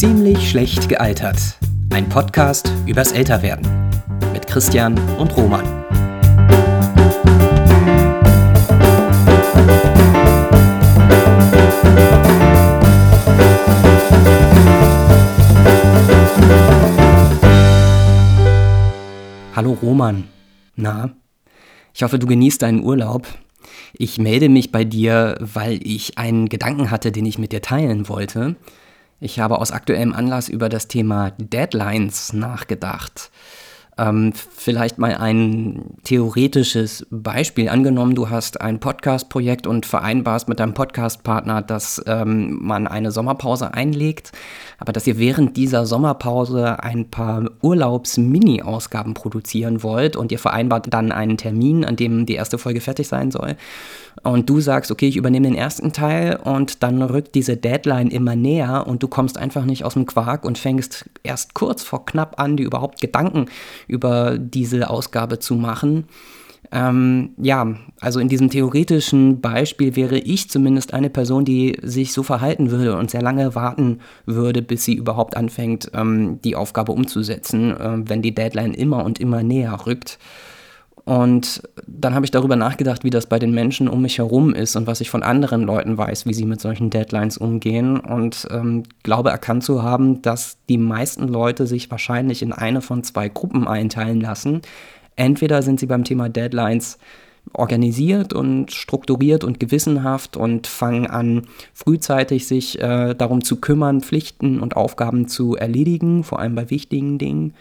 Ziemlich schlecht gealtert. Ein Podcast übers Älterwerden. Mit Christian und Roman. Hallo Roman. Na, ich hoffe, du genießt deinen Urlaub. Ich melde mich bei dir, weil ich einen Gedanken hatte, den ich mit dir teilen wollte. Ich habe aus aktuellem Anlass über das Thema Deadlines nachgedacht. Ähm, vielleicht mal ein theoretisches Beispiel. Angenommen, du hast ein Podcast-Projekt und vereinbarst mit deinem Podcast-Partner, dass ähm, man eine Sommerpause einlegt, aber dass ihr während dieser Sommerpause ein paar Urlaubs-Mini-Ausgaben produzieren wollt und ihr vereinbart dann einen Termin, an dem die erste Folge fertig sein soll. Und du sagst, okay, ich übernehme den ersten Teil und dann rückt diese Deadline immer näher und du kommst einfach nicht aus dem Quark und fängst erst kurz vor knapp an, dir überhaupt Gedanken über diese Ausgabe zu machen. Ähm, ja, also in diesem theoretischen Beispiel wäre ich zumindest eine Person, die sich so verhalten würde und sehr lange warten würde, bis sie überhaupt anfängt, ähm, die Aufgabe umzusetzen, äh, wenn die Deadline immer und immer näher rückt. Und dann habe ich darüber nachgedacht, wie das bei den Menschen um mich herum ist und was ich von anderen Leuten weiß, wie sie mit solchen Deadlines umgehen. Und ähm, glaube erkannt zu haben, dass die meisten Leute sich wahrscheinlich in eine von zwei Gruppen einteilen lassen. Entweder sind sie beim Thema Deadlines organisiert und strukturiert und gewissenhaft und fangen an, frühzeitig sich äh, darum zu kümmern, Pflichten und Aufgaben zu erledigen, vor allem bei wichtigen Dingen.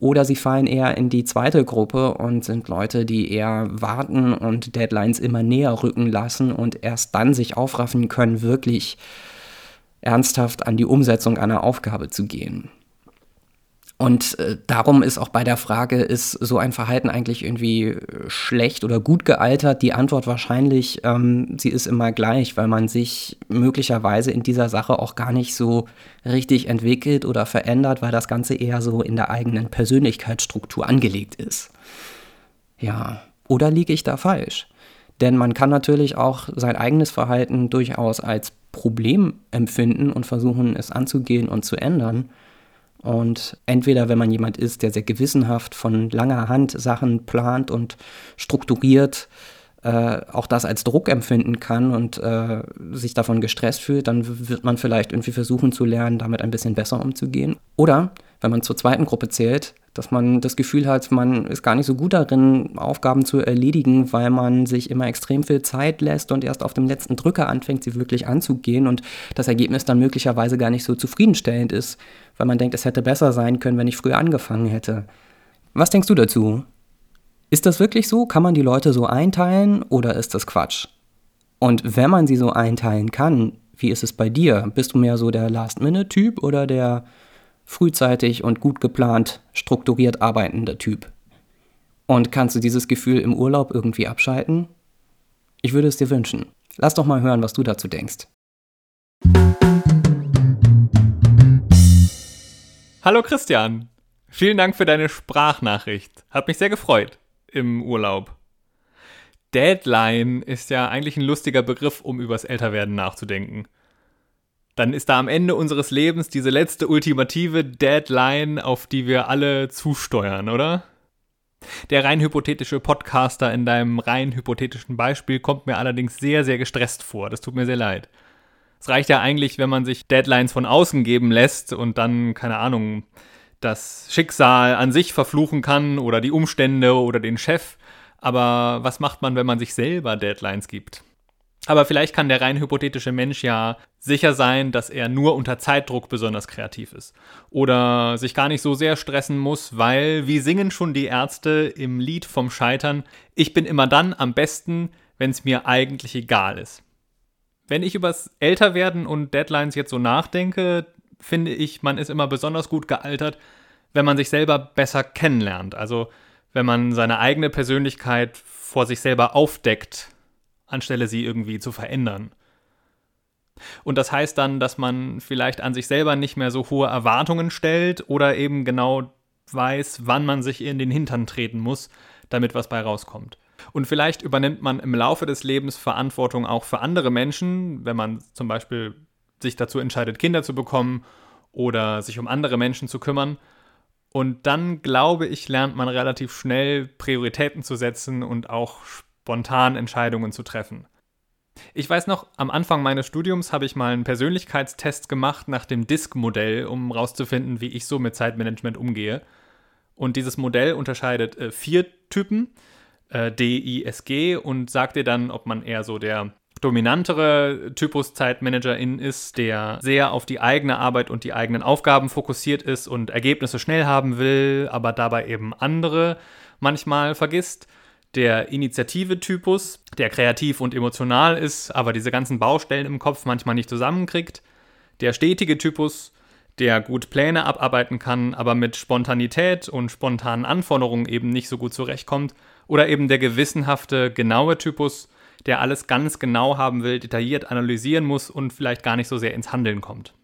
Oder sie fallen eher in die zweite Gruppe und sind Leute, die eher warten und Deadlines immer näher rücken lassen und erst dann sich aufraffen können, wirklich ernsthaft an die Umsetzung einer Aufgabe zu gehen. Und äh, darum ist auch bei der Frage, ist so ein Verhalten eigentlich irgendwie äh, schlecht oder gut gealtert? Die Antwort wahrscheinlich, ähm, sie ist immer gleich, weil man sich möglicherweise in dieser Sache auch gar nicht so richtig entwickelt oder verändert, weil das Ganze eher so in der eigenen Persönlichkeitsstruktur angelegt ist. Ja, oder liege ich da falsch? Denn man kann natürlich auch sein eigenes Verhalten durchaus als Problem empfinden und versuchen, es anzugehen und zu ändern. Und entweder, wenn man jemand ist, der sehr gewissenhaft von langer Hand Sachen plant und strukturiert, äh, auch das als Druck empfinden kann und äh, sich davon gestresst fühlt, dann wird man vielleicht irgendwie versuchen zu lernen, damit ein bisschen besser umzugehen. Oder wenn man zur zweiten Gruppe zählt, dass man das Gefühl hat, man ist gar nicht so gut darin, Aufgaben zu erledigen, weil man sich immer extrem viel Zeit lässt und erst auf dem letzten Drücker anfängt, sie wirklich anzugehen und das Ergebnis dann möglicherweise gar nicht so zufriedenstellend ist, weil man denkt, es hätte besser sein können, wenn ich früher angefangen hätte. Was denkst du dazu? Ist das wirklich so? Kann man die Leute so einteilen oder ist das Quatsch? Und wenn man sie so einteilen kann, wie ist es bei dir? Bist du mehr so der Last-Minute-Typ oder der frühzeitig und gut geplant, strukturiert arbeitende Typ? Und kannst du dieses Gefühl im Urlaub irgendwie abschalten? Ich würde es dir wünschen. Lass doch mal hören, was du dazu denkst. Hallo Christian, vielen Dank für deine Sprachnachricht. Hat mich sehr gefreut im Urlaub. Deadline ist ja eigentlich ein lustiger Begriff, um übers Älterwerden nachzudenken. Dann ist da am Ende unseres Lebens diese letzte ultimative Deadline, auf die wir alle zusteuern, oder? Der rein hypothetische Podcaster in deinem rein hypothetischen Beispiel kommt mir allerdings sehr, sehr gestresst vor. Das tut mir sehr leid. Es reicht ja eigentlich, wenn man sich Deadlines von außen geben lässt und dann, keine Ahnung, das Schicksal an sich verfluchen kann oder die Umstände oder den Chef. Aber was macht man, wenn man sich selber Deadlines gibt? Aber vielleicht kann der rein hypothetische Mensch ja sicher sein, dass er nur unter Zeitdruck besonders kreativ ist. Oder sich gar nicht so sehr stressen muss, weil, wie singen schon die Ärzte im Lied vom Scheitern, ich bin immer dann am besten, wenn es mir eigentlich egal ist. Wenn ich übers Älterwerden und Deadlines jetzt so nachdenke, finde ich, man ist immer besonders gut gealtert, wenn man sich selber besser kennenlernt. Also wenn man seine eigene Persönlichkeit vor sich selber aufdeckt, anstelle sie irgendwie zu verändern. Und das heißt dann, dass man vielleicht an sich selber nicht mehr so hohe Erwartungen stellt oder eben genau weiß, wann man sich in den Hintern treten muss, damit was bei rauskommt. Und vielleicht übernimmt man im Laufe des Lebens Verantwortung auch für andere Menschen, wenn man zum Beispiel sich dazu entscheidet, Kinder zu bekommen oder sich um andere Menschen zu kümmern. Und dann, glaube ich, lernt man relativ schnell Prioritäten zu setzen und auch spontan Entscheidungen zu treffen. Ich weiß noch, am Anfang meines Studiums habe ich mal einen Persönlichkeitstest gemacht nach dem DISC-Modell, um herauszufinden, wie ich so mit Zeitmanagement umgehe. Und dieses Modell unterscheidet äh, vier Typen, äh, D, I, S, G, und sagt dir dann, ob man eher so der dominantere Typus Zeitmanagerin ist, der sehr auf die eigene Arbeit und die eigenen Aufgaben fokussiert ist und Ergebnisse schnell haben will, aber dabei eben andere manchmal vergisst. Der Initiative-Typus, der kreativ und emotional ist, aber diese ganzen Baustellen im Kopf manchmal nicht zusammenkriegt. Der stetige Typus, der gut Pläne abarbeiten kann, aber mit Spontanität und spontanen Anforderungen eben nicht so gut zurechtkommt. Oder eben der gewissenhafte, genaue Typus, der alles ganz genau haben will, detailliert analysieren muss und vielleicht gar nicht so sehr ins Handeln kommt.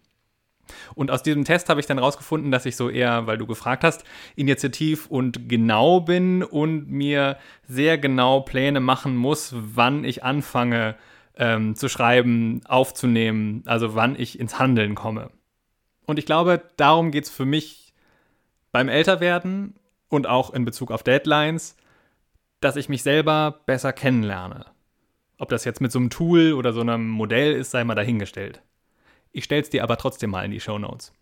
Und aus diesem Test habe ich dann rausgefunden, dass ich so eher, weil du gefragt hast, initiativ und genau bin und mir sehr genau Pläne machen muss, wann ich anfange ähm, zu schreiben, aufzunehmen, also wann ich ins Handeln komme. Und ich glaube, darum geht es für mich beim Älterwerden und auch in Bezug auf Deadlines, dass ich mich selber besser kennenlerne. Ob das jetzt mit so einem Tool oder so einem Modell ist, sei mal dahingestellt. Ich stell's dir aber trotzdem mal in die Show Notes.